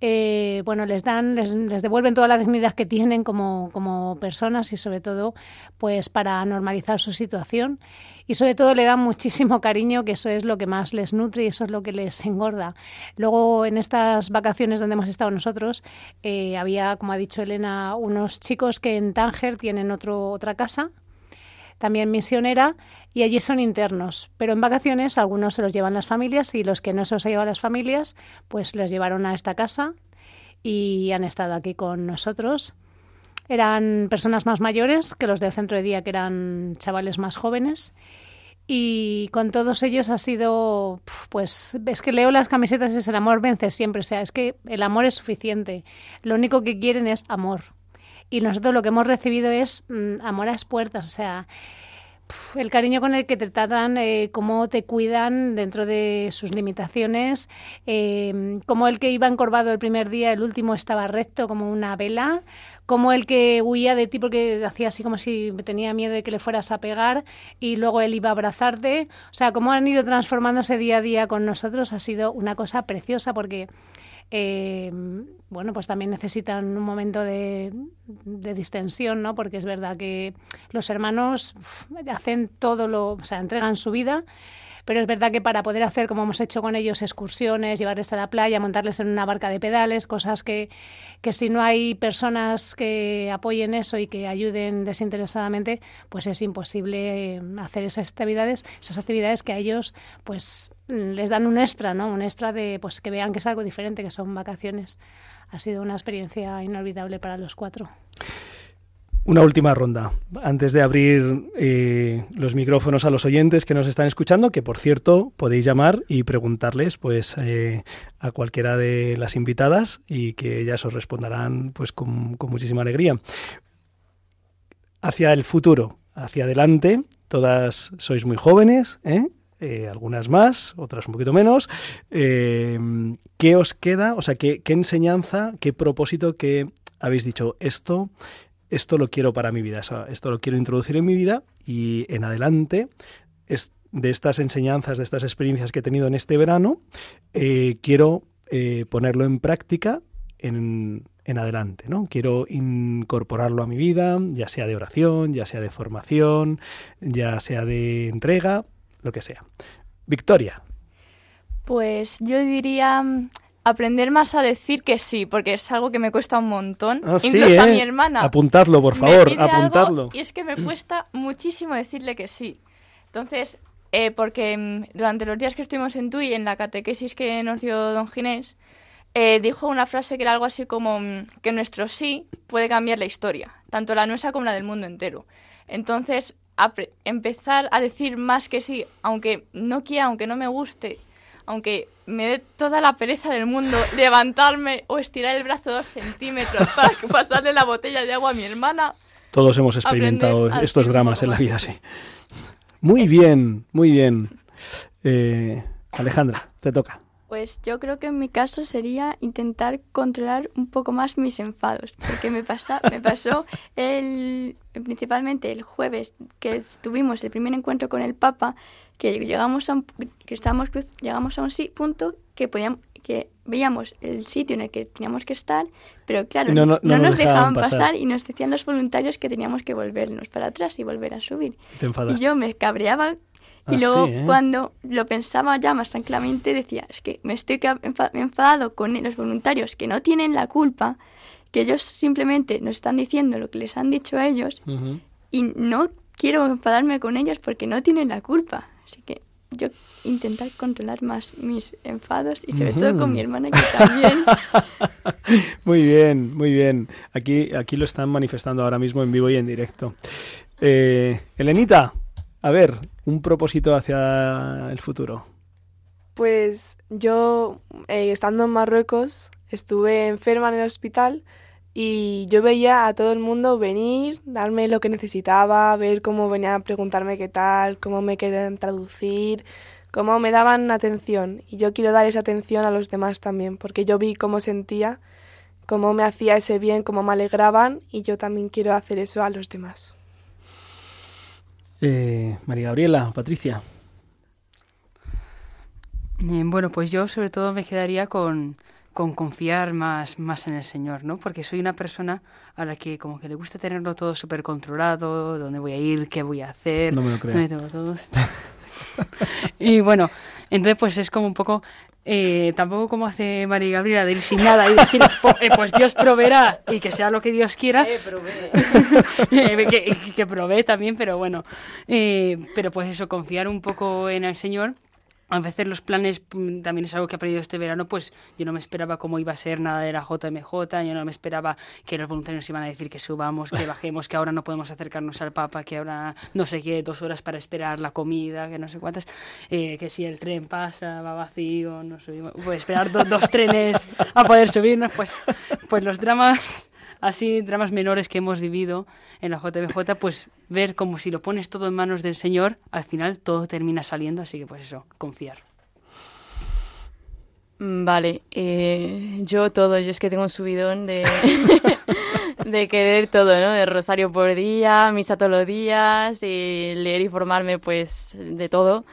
Eh, bueno, les dan, les, les, devuelven toda la dignidad que tienen como, como personas y sobre todo, pues para normalizar su situación y sobre todo le dan muchísimo cariño, que eso es lo que más les nutre y eso es lo que les engorda. Luego, en estas vacaciones donde hemos estado nosotros, eh, había, como ha dicho Elena, unos chicos que en Tánger tienen otro, otra casa, también misionera, y allí son internos. Pero en vacaciones algunos se los llevan las familias y los que no se los ha llevado las familias, pues los llevaron a esta casa y han estado aquí con nosotros. Eran personas más mayores que los del centro de día, que eran chavales más jóvenes. Y con todos ellos ha sido, pues, es que leo las camisetas, es el amor vence siempre. O sea, es que el amor es suficiente. Lo único que quieren es amor. Y nosotros lo que hemos recibido es mmm, amor a las puertas. O sea, el cariño con el que te tratan, eh, cómo te cuidan dentro de sus limitaciones, eh, como el que iba encorvado el primer día, el último estaba recto como una vela, como el que huía de ti porque hacía así como si tenía miedo de que le fueras a pegar y luego él iba a abrazarte. O sea, cómo han ido transformándose día a día con nosotros ha sido una cosa preciosa porque eh, bueno, pues también necesitan un momento de, de, distensión, ¿no? Porque es verdad que los hermanos hacen todo lo, o sea, entregan su vida pero es verdad que para poder hacer, como hemos hecho con ellos, excursiones, llevarles a la playa, montarles en una barca de pedales, cosas que, que si no hay personas que apoyen eso y que ayuden desinteresadamente, pues es imposible eh, hacer esas actividades, esas actividades que a ellos pues les dan un extra, ¿no? Un extra de pues que vean que es algo diferente, que son vacaciones. Ha sido una experiencia inolvidable para los cuatro. Una última ronda, antes de abrir eh, los micrófonos a los oyentes que nos están escuchando, que por cierto podéis llamar y preguntarles pues eh, a cualquiera de las invitadas y que ellas os responderán pues con, muchísima alegría. Hacia el futuro, hacia adelante, todas sois muy jóvenes, ¿eh? Algunas más, otras un poquito menos. ¿Qué os queda? O sea, ¿qué, ¿qué, enseñanza, qué propósito que habéis dicho esto? Esto lo quiero para mi vida, esto lo quiero introducir en mi vida y en adelante de estas enseñanzas, de estas experiencias que he tenido en este verano, eh, quiero ponerlo en práctica en, en adelante, ¿no? Quiero incorporarlo a mi vida, ya sea de oración, ya sea de formación, ya sea de entrega, lo que sea. Victoria. Pues yo diría aprender más a decir que sí, porque es algo que me cuesta un montón. Ah, Incluso sí, a ¿eh? mi hermana. Apuntadlo, por favor, apuntadlo. y es que me cuesta muchísimo decirle que sí. Entonces, eh, porque mm, durante los días que estuvimos en Tui, en la catequesis que nos dio don Ginés, eh, dijo una frase que era algo así como mm, que nuestro sí puede cambiar la historia, tanto la nuestra como la del mundo entero. Entonces, empezar a decir más que sí, aunque no quiera, aunque no me guste, aunque me dé toda la pereza del mundo levantarme o estirar el brazo dos centímetros para pasarle la botella de agua a mi hermana. Todos hemos experimentado estos dramas en la vida, sí. Muy bien, muy bien. Eh, Alejandra, te toca. Pues yo creo que en mi caso sería intentar controlar un poco más mis enfados, porque me, pasa, me pasó el, principalmente el jueves que tuvimos el primer encuentro con el Papa, que llegamos a un, que estábamos, llegamos a un sí, punto que podíamos que veíamos el sitio en el que teníamos que estar, pero claro, no, no, no, no nos dejaban pasar. pasar. y nos decían los voluntarios que teníamos que volvernos para atrás y volver a subir. Te. Y yo me cabreaba y Ah, luego sí, ¿eh? cuando lo pensaba ya más tranquilamente decía, es que me estoy enfadado con los voluntarios que no tienen la culpa, que ellos simplemente nos están diciendo lo que les han dicho a ellos Ujú. y no quiero enfadarme con ellos porque no tienen la culpa. Así que yo intentar controlar más mis enfados y sobre todo Ujú. con mi hermana que también. Muy bien, muy bien. Aquí, aquí lo están manifestando ahora mismo en vivo y en directo. Eh, Elenita, a ver, un propósito hacia el futuro. Pues yo, eh, estando en Marruecos, estuve enferma en el hospital y yo veía a todo el mundo venir, darme lo que necesitaba, ver cómo venían a preguntarme qué tal, cómo me querían traducir, cómo me daban atención. Y yo quiero dar esa atención a los demás también, porque yo vi cómo sentía, cómo me hacía ese bien, cómo me alegraban y yo también quiero hacer eso a los demás. Eh, María Gabriela, Patricia. Eh, Bueno, pues yo sobre todo me quedaría con, con confiar más, más en el Señor, ¿no? Porque soy una persona a la que como que le gusta tenerlo todo súper controlado, dónde voy a ir, qué voy a hacer, No me lo creo. dónde tengo todo. y bueno, entonces pues es como un poco, eh, tampoco como hace María Gabriela de ir sin nada y decir, "Po- eh, pues Dios proveerá y que sea lo que Dios quiera. Eh. Eh, que, que provee también, pero bueno. Pero pues eso, confiar un poco en el Señor. A veces los planes mm, también es algo que he aprendido este verano, pues yo no me esperaba cómo iba a ser nada de la JMJ, yo no me esperaba que los voluntarios iban a decir que subamos, que bajemos, que ahora no podemos acercarnos al Papa, que ahora no sé qué, dos horas para esperar la comida, que no sé cuántas, eh, que si el tren pasa, va vacío, no subimos, pues esperar do- dos trenes a poder subirnos, pues, pues los dramas así dramas menores que hemos vivido en la JBJ, pues ver como si lo pones todo en manos del Señor, al final todo termina saliendo, así que pues eso, confiar. Mm, Vale, eh, yo todo, yo es que tengo un subidón de, de querer todo, ¿no? De rosario por día, misa todos los días, y leer y formarme pues de todo.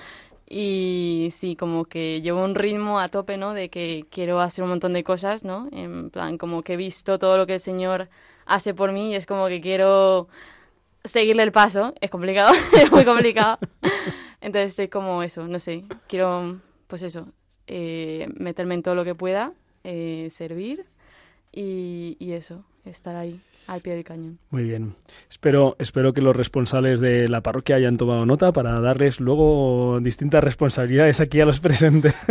Y sí, como que llevo un ritmo a tope, ¿no? De que quiero hacer un montón de cosas, ¿no? En plan, como que he visto todo lo que el Señor hace por mí y es como que quiero seguirle el paso. Es complicado, es muy complicado. Entonces estoy como eso, no sé, quiero, pues eso, eh, meterme en todo lo que pueda, eh, servir y, y eso, estar ahí al pie del cañón. Muy bien. Espero, espero que los responsables de la parroquia hayan tomado nota para darles luego distintas responsabilidades aquí a los presentes.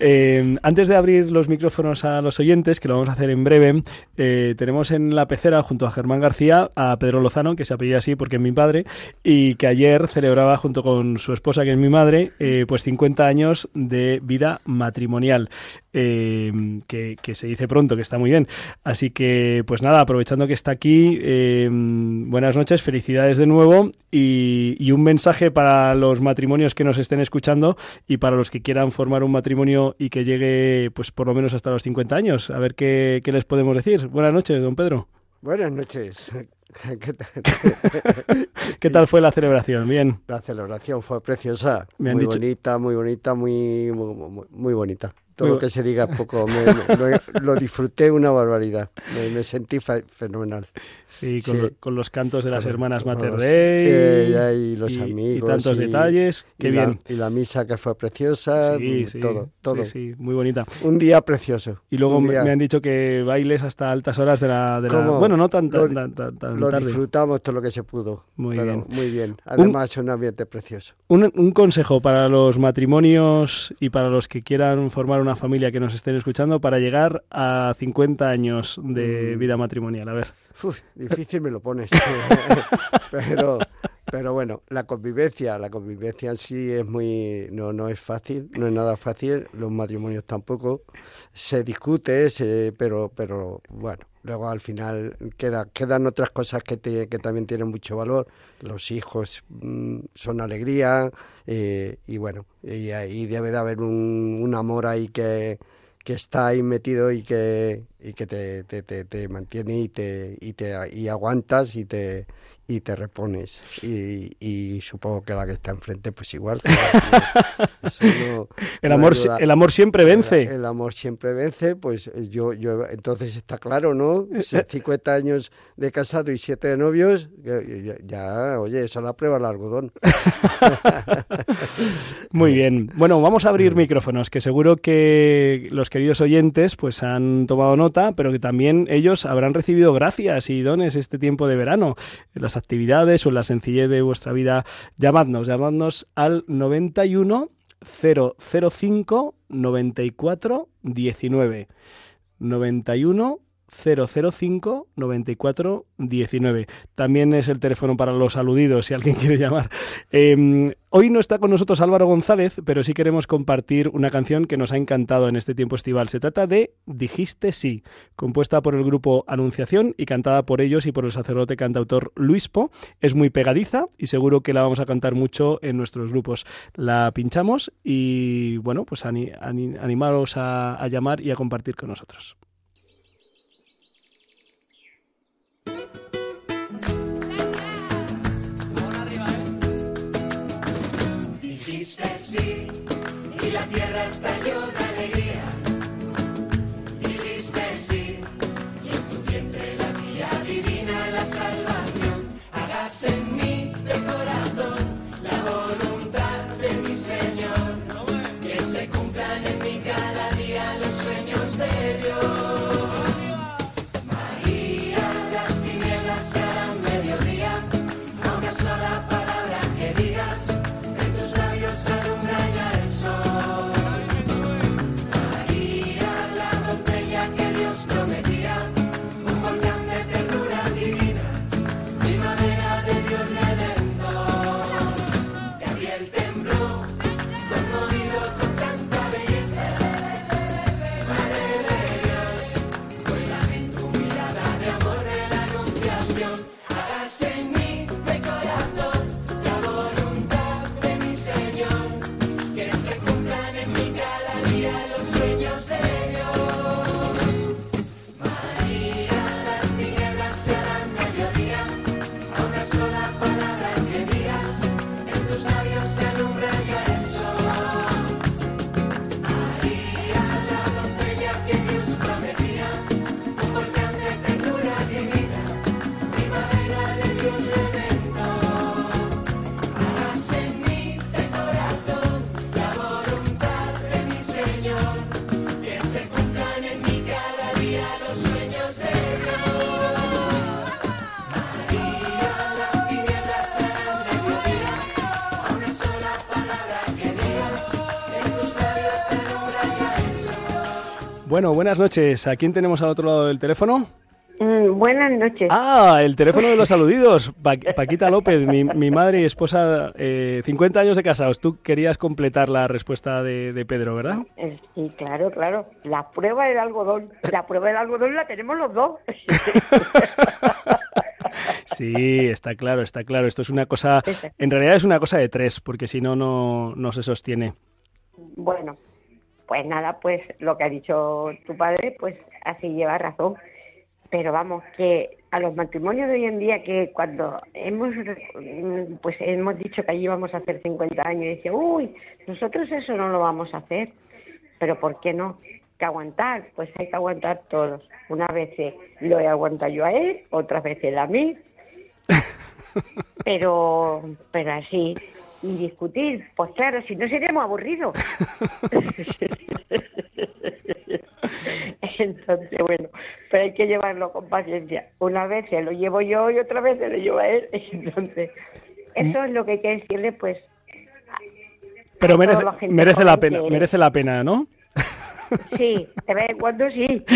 Eh, antes de abrir los micrófonos a los oyentes, que lo vamos a hacer en breve, eh, tenemos en la pecera junto a Germán García a Pedro Lozano, que se apellida así porque es mi padre, y que ayer celebraba junto con su esposa, que es mi madre, eh, pues 50 años de vida matrimonial. Eh, que, que se dice pronto, que está muy bien. Así que, pues nada, aprovechando que está aquí, eh, buenas noches, felicidades de nuevo y, y un mensaje para los matrimonios que nos estén escuchando y para los que quieran formar un matrimonio y que llegue, pues por lo menos hasta los 50 años. A ver qué, qué les podemos decir. Buenas noches, don Pedro. Buenas noches. ¿Qué tal? ¿Qué tal fue la celebración? Bien. La celebración fue preciosa, muy dicho- bonita, muy bonita, muy- muy bonita. Todo lo que se diga poco. Me- me- lo, disfruté una barbaridad. Me, me sentí fe- fenomenal. Sí, con, lo- con los cantos de las Con- hermanas Mater Dei eh, y los y- amigos. y tantos detalles. Qué y la- bien. y la misa que fue preciosa. Sí, sí, todo, todo. sí, sí, muy bonita. Un día precioso. Y luego un me, han dicho que bailes hasta altas horas de la... De la bueno, no tan, tan, Lo- tan- tan- Lo tarde. disfrutamos todo lo que se pudo. Muy pero bien. Muy bien. Un- Además, un ambiente precioso. Un, un consejo para los matrimonios y para los que quieran formar una familia que nos estén escuchando para llegar a 50 años de Mm. vida matrimonial. A ver. Uf, difícil me lo pones. pero, pero bueno, la convivencia, la convivencia en sí es muy, no, no es fácil, no es nada fácil. Los matrimonios tampoco. Se discute, se, pero, pero bueno, luego al final queda, quedan otras cosas que, te- que también tienen mucho valor. Los hijos mm, son alegría eh, y bueno, y ahí debe de haber un, un amor ahí que que está ahí metido y que, y que te, te, te, te mantiene y te, y te y aguantas y te y te repones. Y, y supongo que la que está enfrente pues igual. Eso no- El amor el amor siempre vence. el, el amor siempre vence pues eh, yo yo entonces está claro no 50 años de casado y 7 de novios ya, ya, oye eso la prueba el algodón. Muy bien. Bueno, vamos a abrir micrófonos, que seguro que los queridos oyentes pues han tomado nota, pero que también ellos habrán recibido gracias y dones este tiempo de verano, en las actividades o en la sencillez de vuestra vida. Llamadnos, llamadnos al 91 005 94 19. 91 005 94 19. También es el teléfono para los aludidos si alguien quiere llamar. Eh, hoy no está con nosotros Álvaro González, pero sí queremos compartir una canción que nos ha encantado en este tiempo estival. Se trata de Dijiste sí, compuesta por el grupo Anunciación y cantada por ellos y por el sacerdote cantautor Luis Po. Es muy pegadiza y seguro que la vamos a cantar mucho en nuestros grupos. La pinchamos y bueno, pues ani- ani- animaros a llamar y a compartir con nosotros. Tierra estalló Bueno, buenas noches. ¿A quién tenemos al otro lado del teléfono? Mm, buenas noches. Ah, el teléfono de los saludidos. Pa- Paquita López, mi, mi madre y esposa, eh, 50 años de casados. Tú querías completar la respuesta de, de Pedro, ¿verdad? Eh, Sí, claro, claro. La prueba del algodón. La prueba del algodón la tenemos los dos. Sí, está claro, está claro. Esto es una cosa, en realidad es una cosa de tres, porque si no, no, no se sostiene. Bueno, pues nada, pues lo que ha dicho tu padre, pues así lleva razón. Pero vamos, que a los matrimonios de hoy en día, que cuando hemos mm, pues hemos dicho que allí vamos a hacer 50 años, y dice, uy, nosotros eso no lo vamos a hacer. Pero ¿por qué no? Que aguantar, pues hay que aguantar todos. Unas veces lo he aguantado yo a él, otras veces él a mí. Pero, pero así, y discutir, pues claro, si no seríamos aburridos. Entonces, bueno, pero hay que llevarlo con paciencia. Una vez se lo llevo yo y otra vez se lo llevo a él. Entonces, eso es lo que hay que decirle, pues, Pero merece, la merece pena, merece la pena, ¿no? sí, de vez en cuando sí.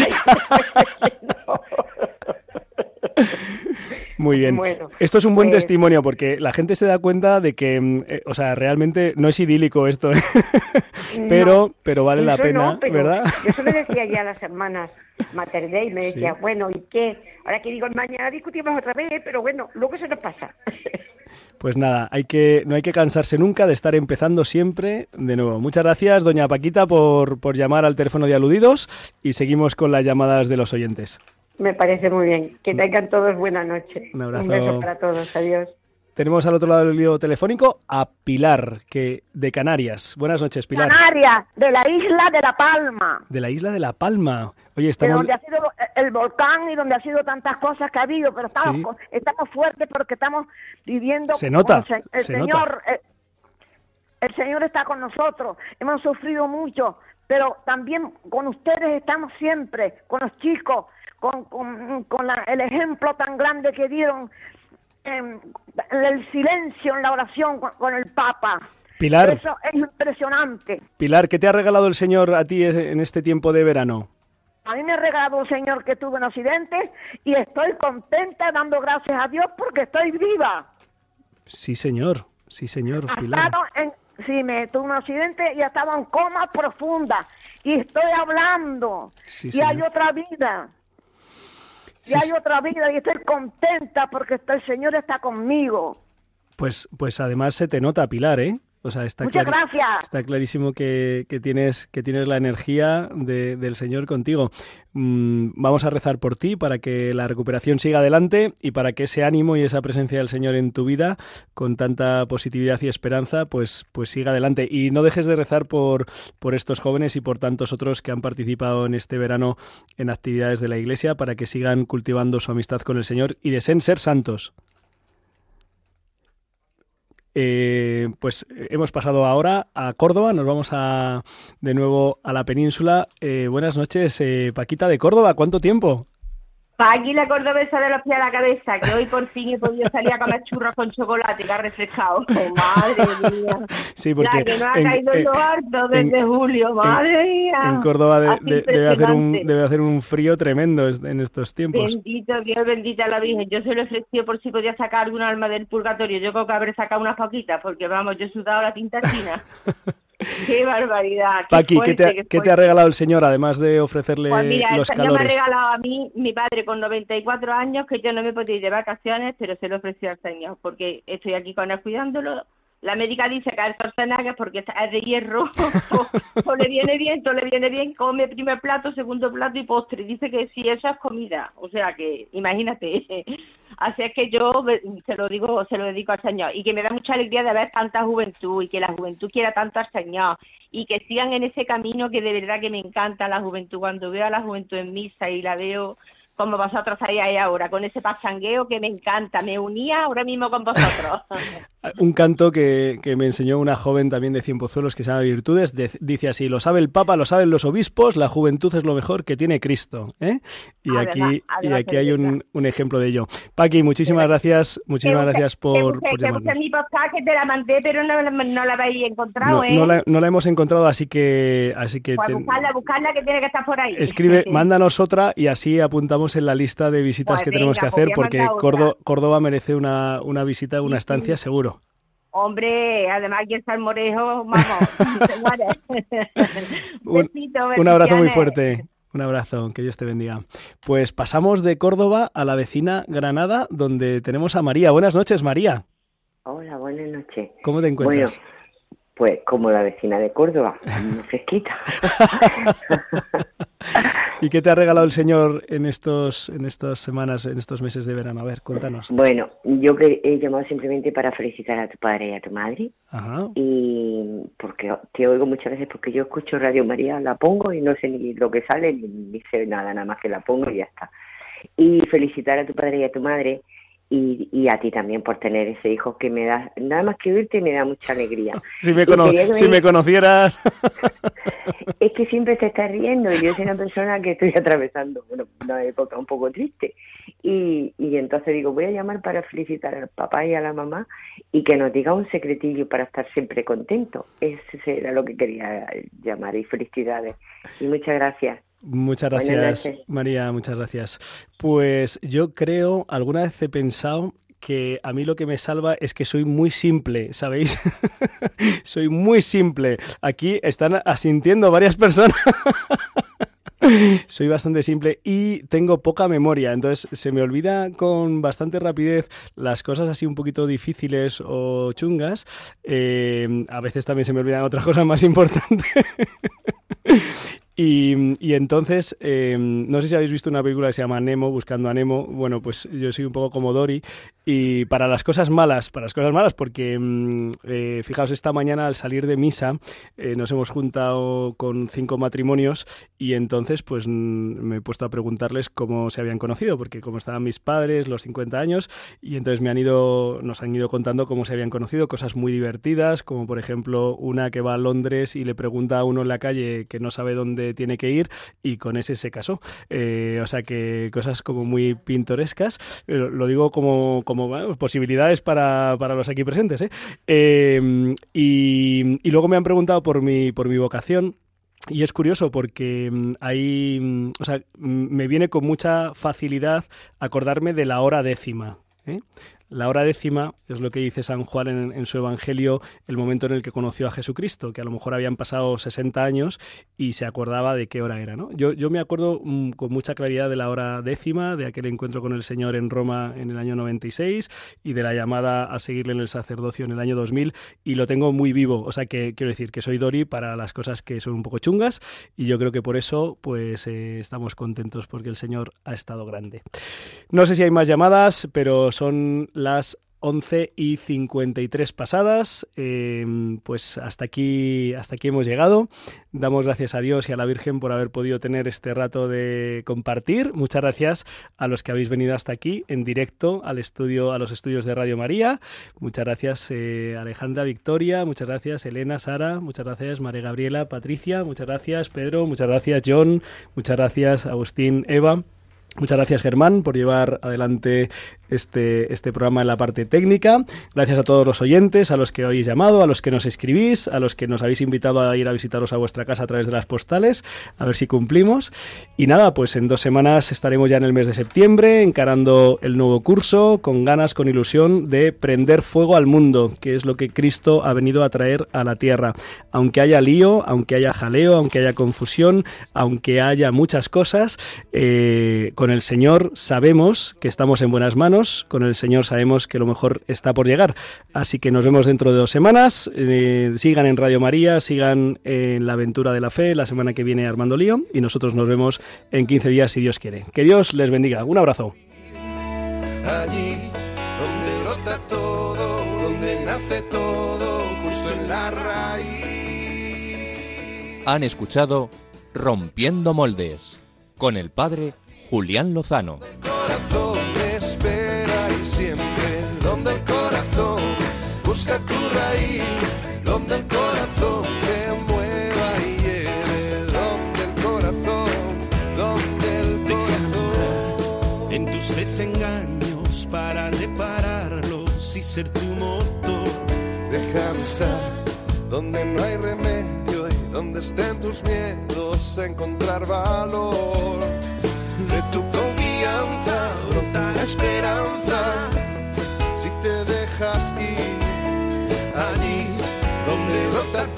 Muy bien. Bueno, esto es un buen pues- testimonio porque la gente se da cuenta de que, mm, eh, o sea, realmente no es idílico esto, ¿eh? pero, pero vale la pena, no, pero ¿verdad? Yo eso me decía ya a las hermanas Mater Dei, me Sí. decía, bueno, ¿y qué? Ahora que digo, mañana discutimos otra vez, pero bueno, luego se nos pasa. Pues nada, hay que, no hay que cansarse nunca de estar empezando siempre de nuevo. Muchas gracias, doña Paquita, por, por llamar al teléfono de aludidos y seguimos con las llamadas de los oyentes. Me parece muy bien. Que tengan todos buena noche. Un abrazo. beso para todos. Adiós. Tenemos al otro lado del lío telefónico a Pilar, que de Canarias. Buenas noches, Pilar. Canarias, de la isla de La Palma, De la isla de La Palma. Oye, de estamos... donde ha sido el volcán y donde ha sido tantas cosas que ha habido, pero estamos, Sí. estamos fuertes porque estamos viviendo. Se nota, con el, el se Señor, eh, el Señor está con nosotros, hemos sufrido mucho, pero también con ustedes estamos siempre, con los chicos, con, con, con la- el ejemplo tan grande que dieron en el silencio en la oración con, con el Papa. Pilar. Eso es impresionante. Pilar, ¿qué te ha regalado el Señor a ti en este tiempo de verano? A mí me ha regalado un señor que tuve un accidente y estoy contenta dando gracias a Dios porque estoy viva. Sí, señor. Sí, señor, Pilar. en, sí, me tuve un accidente y estaba en coma profunda y estoy hablando Sí, y hay otra vida. Y Sí, hay sí. otra vida y estoy contenta porque el Señor está conmigo. Pues, pues además se te nota, Pilar, ¿eh? O sea, está, Muchas gracias. está clarísimo que, que tienes, que tienes la energía de- del Señor contigo. Mm, vamos a rezar por ti para que la recuperación siga adelante y para que ese ánimo y esa presencia del Señor en tu vida, con tanta positividad y esperanza, pues, pues siga adelante. Y no dejes de rezar por, por estos jóvenes y por tantos otros que han participado en este verano en actividades de la Iglesia para que sigan cultivando su amistad con el Señor y deseen ser santos. Eh, pues eh, hemos pasado ahora a Córdoba, nos vamos a, de nuevo a la península. Eh, buenas noches, eh, Paquita de Córdoba, ¿cuánto tiempo? Aquí la cordobesa de los pies a la cabeza, que hoy por fin he podido salir a comer churros con chocolate, que ha refrescado. Oh, madre mía. Sí, porque la que no ha en- caído en, en- lo harto desde en- julio, madre mía. En Córdoba de- de- debe, hacer un, impresionante. debe hacer un frío tremendo en estos tiempos. Bendito Dios, bendita la Virgen. Yo se lo ofrecí por si podía sacar alguna alma del purgatorio. Yo creo que habré sacado unas poquitas, porque vamos, yo he sudado la tinta china. qué barbaridad. Qué Paqui, ¿qué te, ha- qué qué te fuerte. ha regalado el Señor, además de ofrecerle Pues mira, los señor me ha calores? regalado a mí, mi padre con 94 años, que yo no me podía ir de vacaciones, pero se lo ofreció al señor, porque estoy aquí con él cuidándolo. La médica dice que es Schwarzenegger porque es de hierro, o, le viene bien, o le viene bien, come primer plato, segundo plato y postre. Dice que sí, eso es comida. O sea que, imagínate. Así es que yo se lo digo, se lo dedico al Señor. Y que me da mucha alegría de ver tanta juventud y que la juventud quiera tanto al Señor y que sigan en ese camino que de verdad que me encanta la juventud. Cuando veo a la juventud en misa y la veo como vosotros ahí ahora, con ese pachangueo que me encanta. Me unía ahora mismo con vosotros. un canto que, que me enseñó una joven también de Cienpozuelos que se llama Virtudes. de- dice así, lo sabe el Papa, lo saben los obispos, la juventud es lo mejor que tiene Cristo. ¿eh? Y Además- aquí, y además aquí hay un, un ejemplo de ello. Paqui, muchísimas gracias, muchísimas busque- gracias por, busque- por llamarnos. mi que te la mandé, pero no, no la habéis encontrado, No, ¿eh? no la, no la hemos encontrado, así que, así que Pues te- buscarla, buscarla, que tiene que estar por ahí. escribe, mándanos otra y así apuntamos en la lista de visitas Pues que tenemos que pues hacer porque. Córdoba, Córdoba merece una, una visita, una estancia seguro. Hombre, además aquí en Salmorejo, vamos. Un, Besito, un abrazo muy fuerte. Un abrazo, que Dios te bendiga. Pues pasamos de Córdoba a la vecina Granada, donde tenemos a María. Buenas noches, María. Hola, buenas noches. ¿Cómo te encuentras? Bueno, pues como la vecina de Córdoba, muy fresquita. ¿Y qué te ha regalado el Señor en estos, en estas semanas, en estos meses de verano? A ver, cuéntanos. Bueno, yo que he llamado simplemente para felicitar a tu padre y a tu madre. Ajá. Y porque te oigo muchas veces, porque yo escucho Radio María, la pongo y no sé ni lo que sale, ni, ni sé nada, nada más que la pongo y ya está. Y felicitar a tu padre y a tu madre y, y a ti también por tener ese hijo que me da, nada más que oírte me da mucha alegría. Si me, cono- si conocieras. Es que siempre te estás riendo y yo soy una persona que estoy atravesando bueno, una época un poco triste. Y, y entonces digo, voy a llamar para felicitar al papá y a la mamá y que nos diga un secretillo para estar siempre contentos. Ese era lo que quería llamar y felicidades. Y muchas gracias. Muchas gracias. María, muchas gracias. Pues yo creo, alguna vez he pensado que a mí lo que me salva es que soy muy simple, ¿sabéis? soy muy simple. Aquí están asintiendo varias personas. Soy bastante simple y tengo poca memoria, entonces se me olvida con bastante rapidez las cosas así un poquito difíciles o chungas. Eh, a veces también se me olvidan otras cosas más importantes. Y, y entonces, eh, no sé si habéis visto una película que se llama Nemo, Buscando a Nemo. Bueno, pues yo soy un poco como Dory. Y para las cosas malas, para las cosas malas, porque mm, eh, fijaos, esta mañana al salir de misa eh, nos hemos juntado con cinco matrimonios y entonces pues mm, me he puesto a preguntarles cómo se habían conocido, porque como estaban mis padres, los 50 años, y entonces me han ido, nos han ido contando cómo se habían conocido, cosas muy divertidas, como por ejemplo una que va a Londres y le pregunta a uno en la calle que no sabe dónde tiene que ir y con ese se casó. Eh, o sea que cosas como muy pintorescas. Eh, lo digo como, como posibilidades para, para los aquí presentes. ¿eh? Eh, y, luego me han preguntado por mi, por mi vocación. Y es curioso porque mm, hay, mm, o sea, mm, me viene con mucha facilidad acordarme de la hora décima. La hora décima es lo que dice San Juan en, su Evangelio, el momento en el que conoció a Jesucristo, que a lo mejor habían pasado 60 años y se acordaba de qué hora era. ¿no? Yo, yo me acuerdo mm, con mucha claridad de la hora décima, de aquel encuentro con el Señor en Roma en el año 96 y de la llamada a seguirle en el sacerdocio en el año 2000 y lo tengo muy vivo. O sea que quiero decir que soy Dori para las cosas que son un poco chungas y yo creo que por eso pues eh, estamos contentos porque el Señor ha estado grande. No sé si hay más llamadas, pero son las 11 y 53 pasadas. Eh, pues hasta aquí, hasta aquí hemos llegado. Damos gracias a Dios y a la Virgen por haber podido tener este rato de compartir. Muchas gracias a los que habéis venido hasta aquí en directo al estudio, a los estudios de Radio María. Muchas gracias eh, Alejandra, Victoria. Muchas gracias Elena, Sara. Muchas gracias María Gabriela, Patricia. Muchas gracias Pedro. Muchas gracias John. Muchas gracias Agustín, Eva. Muchas gracias Germán por llevar adelante este, este programa en la parte técnica. Gracias a todos los oyentes, a los que habéis llamado, a los que nos escribís, a los que nos habéis invitado a ir a visitaros a vuestra casa a través de las postales, a ver si cumplimos. Y nada, pues en dos semanas estaremos ya en el mes de septiembre encarando el nuevo curso con ganas, con ilusión de prender fuego al mundo, que es lo que Cristo ha venido a traer a la tierra. Aunque haya lío, aunque haya jaleo, aunque haya confusión, aunque haya muchas cosas, eh, con el Señor sabemos que estamos en buenas manos, con el Señor sabemos que lo mejor está por llegar. Así que nos vemos dentro de dos semanas. Eh, sigan en Radio María, sigan en la aventura de la fe, la semana que viene Armando Lío, y nosotros nos vemos en 15 días si Dios quiere. Que Dios les bendiga. Un abrazo. allí donde brota todo, donde nace todo, justo en la raíz. Han escuchado Rompiendo Moldes con el padre Julián Lozano. corazón me espera y siempre donde el corazón Busca tu raíz, donde el corazón te mueva y lleve, donde el corazón, donde el corazón. En tus desengaños para repararlos y ser tu motor. Déjame estar donde no hay remedio y donde estén tus miedos, encontrar valor. Brota la esperanza. Si te dejas ir allí donde brota el